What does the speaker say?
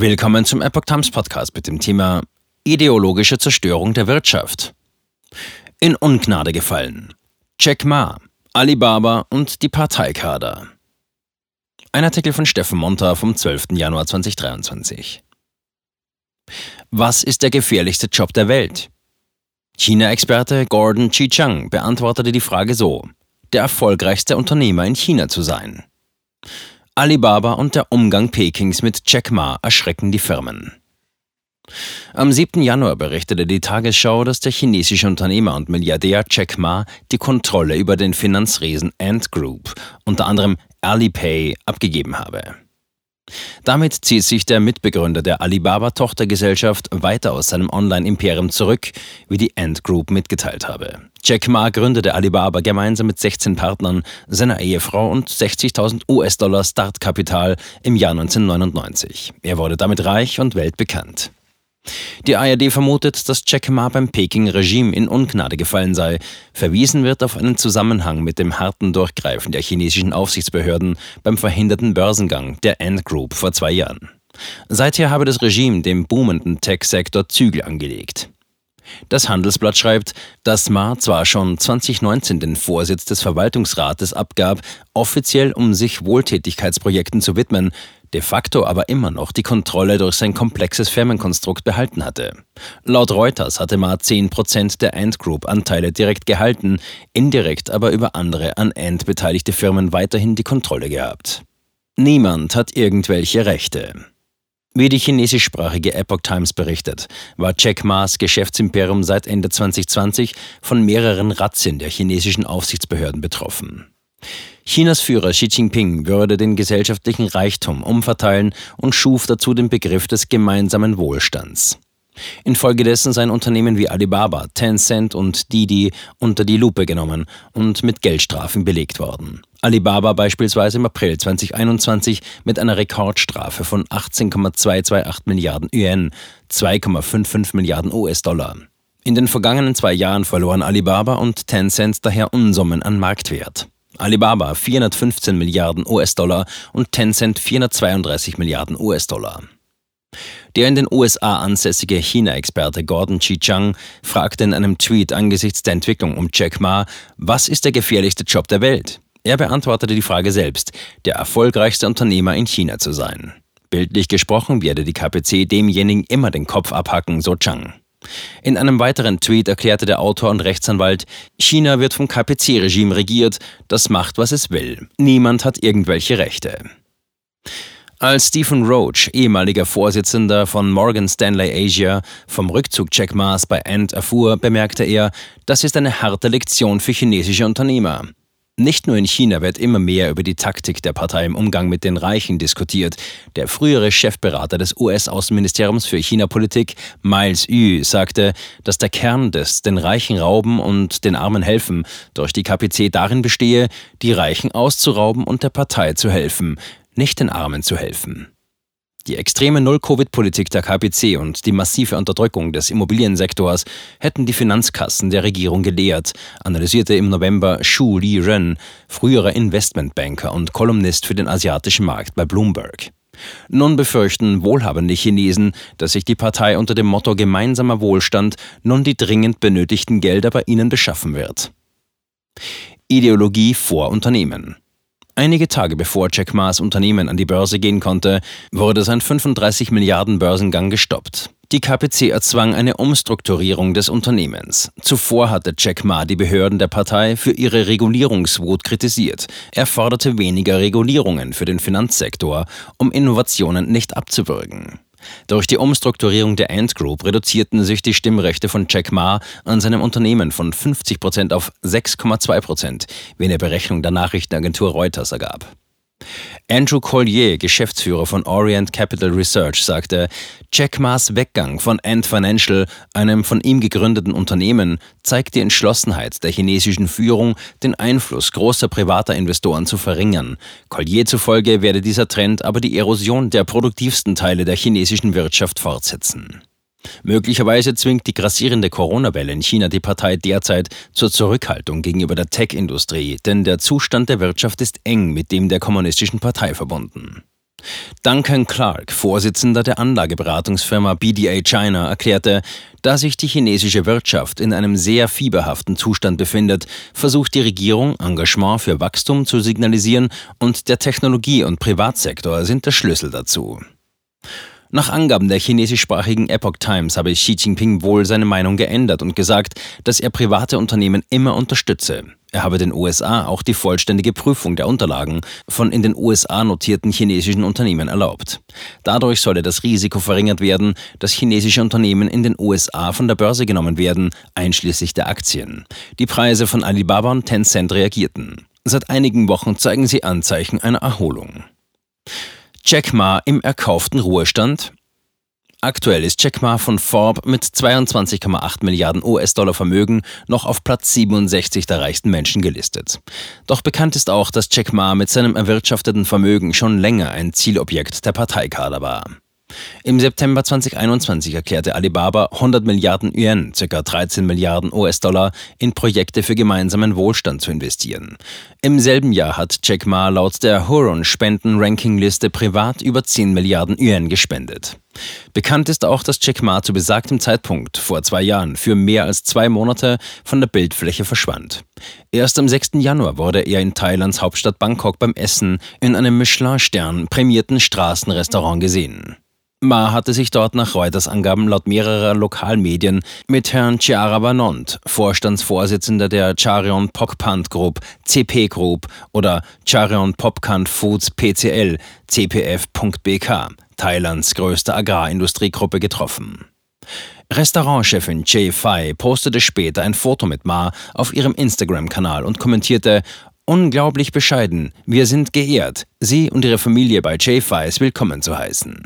Willkommen zum Epoch Times Podcast mit dem Thema Ideologische Zerstörung der Wirtschaft. In Ungnade gefallen. Jack Ma, Alibaba und die Parteikader. Ein Artikel von Steffen Monta vom 12. Januar 2023. Was ist der gefährlichste Job der Welt? China-Experte Gordon Chi-Chang beantwortete die Frage so, der erfolgreichste Unternehmer in China zu sein. Alibaba und der Umgang Pekings mit Jack Ma erschrecken die Firmen. Am 7. Januar berichtete die Tagesschau, dass der chinesische Unternehmer und Milliardär Jack Ma die Kontrolle über den Finanzriesen Ant Group, unter anderem Alipay, abgegeben habe. Damit zieht sich der Mitbegründer der Alibaba-Tochtergesellschaft weiter aus seinem Online-Imperium zurück, wie die Ant Group mitgeteilt habe. Jack Ma gründete Alibaba gemeinsam mit 16 Partnern, seiner Ehefrau und 60.000 US-Dollar Startkapital im Jahr 1999. Er wurde damit reich und weltbekannt. Die ARD vermutet, dass Jack Ma beim Peking-Regime in Ungnade gefallen sei. Verwiesen wird auf einen Zusammenhang mit dem harten Durchgreifen der chinesischen Aufsichtsbehörden beim verhinderten Börsengang der Ant Group vor zwei Jahren. Seither habe das Regime dem boomenden Tech-Sektor Zügel angelegt. Das Handelsblatt schreibt, dass Ma zwar schon 2019 den Vorsitz des Verwaltungsrates abgab, offiziell um sich Wohltätigkeitsprojekten zu widmen, de facto aber immer noch die Kontrolle durch sein komplexes Firmenkonstrukt behalten hatte. Laut Reuters hatte Ma 10% der Ant Group Anteile direkt gehalten, indirekt aber über andere an Ant beteiligte Firmen weiterhin die Kontrolle gehabt. Niemand hat irgendwelche Rechte. Wie die chinesischsprachige Epoch Times berichtet, war Jack Ma's Geschäftsimperium seit Ende 2020 von mehreren Razzien der chinesischen Aufsichtsbehörden betroffen. Chinas Führer Xi Jinping würde den gesellschaftlichen Reichtum umverteilen und schuf dazu den Begriff des gemeinsamen Wohlstands. Infolgedessen seien Unternehmen wie Alibaba, Tencent und Didi unter die Lupe genommen und mit Geldstrafen belegt worden. Alibaba beispielsweise im April 2021 mit einer Rekordstrafe von 18,228 Milliarden Yuan, 2,55 Milliarden US-Dollar. In den vergangenen zwei Jahren verloren Alibaba und Tencent daher Unsummen an Marktwert. Alibaba 415 Milliarden US-Dollar und Tencent 432 Milliarden US-Dollar. Der in den USA ansässige China-Experte Gordon Chi-Chang fragte in einem Tweet angesichts der Entwicklung um Jack Ma, was ist der gefährlichste Job der Welt? Er beantwortete die Frage selbst, der erfolgreichste Unternehmer in China zu sein. Bildlich gesprochen werde die KPC demjenigen immer den Kopf abhacken, so Chang. In einem weiteren Tweet erklärte der Autor und Rechtsanwalt, China wird vom KPC-Regime regiert, das macht, was es will. Niemand hat irgendwelche Rechte. Als Stephen Roach, ehemaliger Vorsitzender von Morgan Stanley Asia, vom Rückzug Jack Ma's bei Ant erfuhr, bemerkte er, das ist eine harte Lektion für chinesische Unternehmer. Nicht nur in China wird immer mehr über die Taktik der Partei im Umgang mit den Reichen diskutiert. Der frühere Chefberater des US-Außenministeriums für China-Politik, Miles Yu, sagte, dass der Kern des den Reichen rauben und den Armen helfen durch die KPC darin bestehe, die Reichen auszurauben und der Partei zu helfen, nicht den Armen zu helfen. Die extreme Null-Covid-Politik der KPC und die massive Unterdrückung des Immobiliensektors hätten die Finanzkassen der Regierung geleert, analysierte im November Shu Li-ren, früherer Investmentbanker und Kolumnist für den asiatischen Markt bei Bloomberg. Nun befürchten wohlhabende Chinesen, dass sich die Partei unter dem Motto gemeinsamer Wohlstand nun die dringend benötigten Gelder bei ihnen beschaffen wird. Ideologie vor Unternehmen. Einige Tage bevor Jack Ma's Unternehmen an die Börse gehen konnte, wurde sein 35 Milliarden Börsengang gestoppt. Die KPC erzwang eine Umstrukturierung des Unternehmens. Zuvor hatte Jack Ma die Behörden der Partei für ihre Regulierungswut kritisiert. Er forderte weniger Regulierungen für den Finanzsektor, um Innovationen nicht abzuwürgen. Durch die Umstrukturierung der Ant Group reduzierten sich die Stimmrechte von Jack Ma an seinem Unternehmen von 50 Prozent auf 6,2 Prozent, wie eine Berechnung der Nachrichtenagentur Reuters ergab. Andrew Collier, Geschäftsführer von Orient Capital Research, sagte, Jack Ma's Weggang von Ant Financial, einem von ihm gegründeten Unternehmen, zeigt die Entschlossenheit der chinesischen Führung, den Einfluss großer privater Investoren zu verringern. Collier zufolge werde dieser Trend aber die Erosion der produktivsten Teile der chinesischen Wirtschaft fortsetzen. Möglicherweise zwingt die grassierende Corona-Welle in China die Partei derzeit zur Zurückhaltung gegenüber der Tech-Industrie, denn der Zustand der Wirtschaft ist eng mit dem der Kommunistischen Partei verbunden. Duncan Clark, Vorsitzender der Anlageberatungsfirma BDA China, erklärte, da sich die chinesische Wirtschaft in einem sehr fieberhaften Zustand befindet, versucht die Regierung, Engagement für Wachstum zu signalisieren und der Technologie- und Privatsektor sind der Schlüssel dazu. Nach Angaben der chinesischsprachigen Epoch Times habe Xi Jinping wohl seine Meinung geändert und gesagt, dass er private Unternehmen immer unterstütze. Er habe den USA auch die vollständige Prüfung der Unterlagen von in den USA notierten chinesischen Unternehmen erlaubt. Dadurch solle das Risiko verringert werden, dass chinesische Unternehmen in den USA von der Börse genommen werden, einschließlich der Aktien. Die Preise von Alibaba und Tencent reagierten. Seit einigen Wochen zeigen sie Anzeichen einer Erholung. Jack Ma im erkauften Ruhestand. Aktuell ist Jack Ma von Forbes mit 22,8 Milliarden US-Dollar Vermögen noch auf Platz 67 der reichsten Menschen gelistet. Doch bekannt ist auch, dass Jack Ma mit seinem erwirtschafteten Vermögen schon länger ein Zielobjekt der Parteikader war. Im September 2021 erklärte Alibaba 100 Milliarden Yuan, ca. 13 Milliarden US-Dollar, in Projekte für gemeinsamen Wohlstand zu investieren. Im selben Jahr hat Jack Ma laut der Huron-Spenden-Ranking-Liste privat über 10 Milliarden Yuan gespendet. Bekannt ist auch, dass Jack Ma zu besagtem Zeitpunkt vor zwei Jahren für mehr als zwei Monate von der Bildfläche verschwand. Erst am 6. Januar wurde er in Thailands Hauptstadt Bangkok beim Essen in einem Michelin-Stern prämierten Straßenrestaurant gesehen. Ma hatte sich dort nach Reuters Angaben laut mehrerer Lokalmedien mit Herrn Chiara Vanont, Vorstandsvorsitzender der Charion Pokpant Group, CP Group oder Charion Popkant Foods PCL, CPF.bk, Thailands größte Agrarindustriegruppe, getroffen. Restaurantchefin Jay Fai postete später ein Foto mit Ma auf ihrem Instagram-Kanal und kommentierte, Unglaublich bescheiden, wir sind geehrt, Sie und Ihre Familie bei Fais willkommen zu heißen.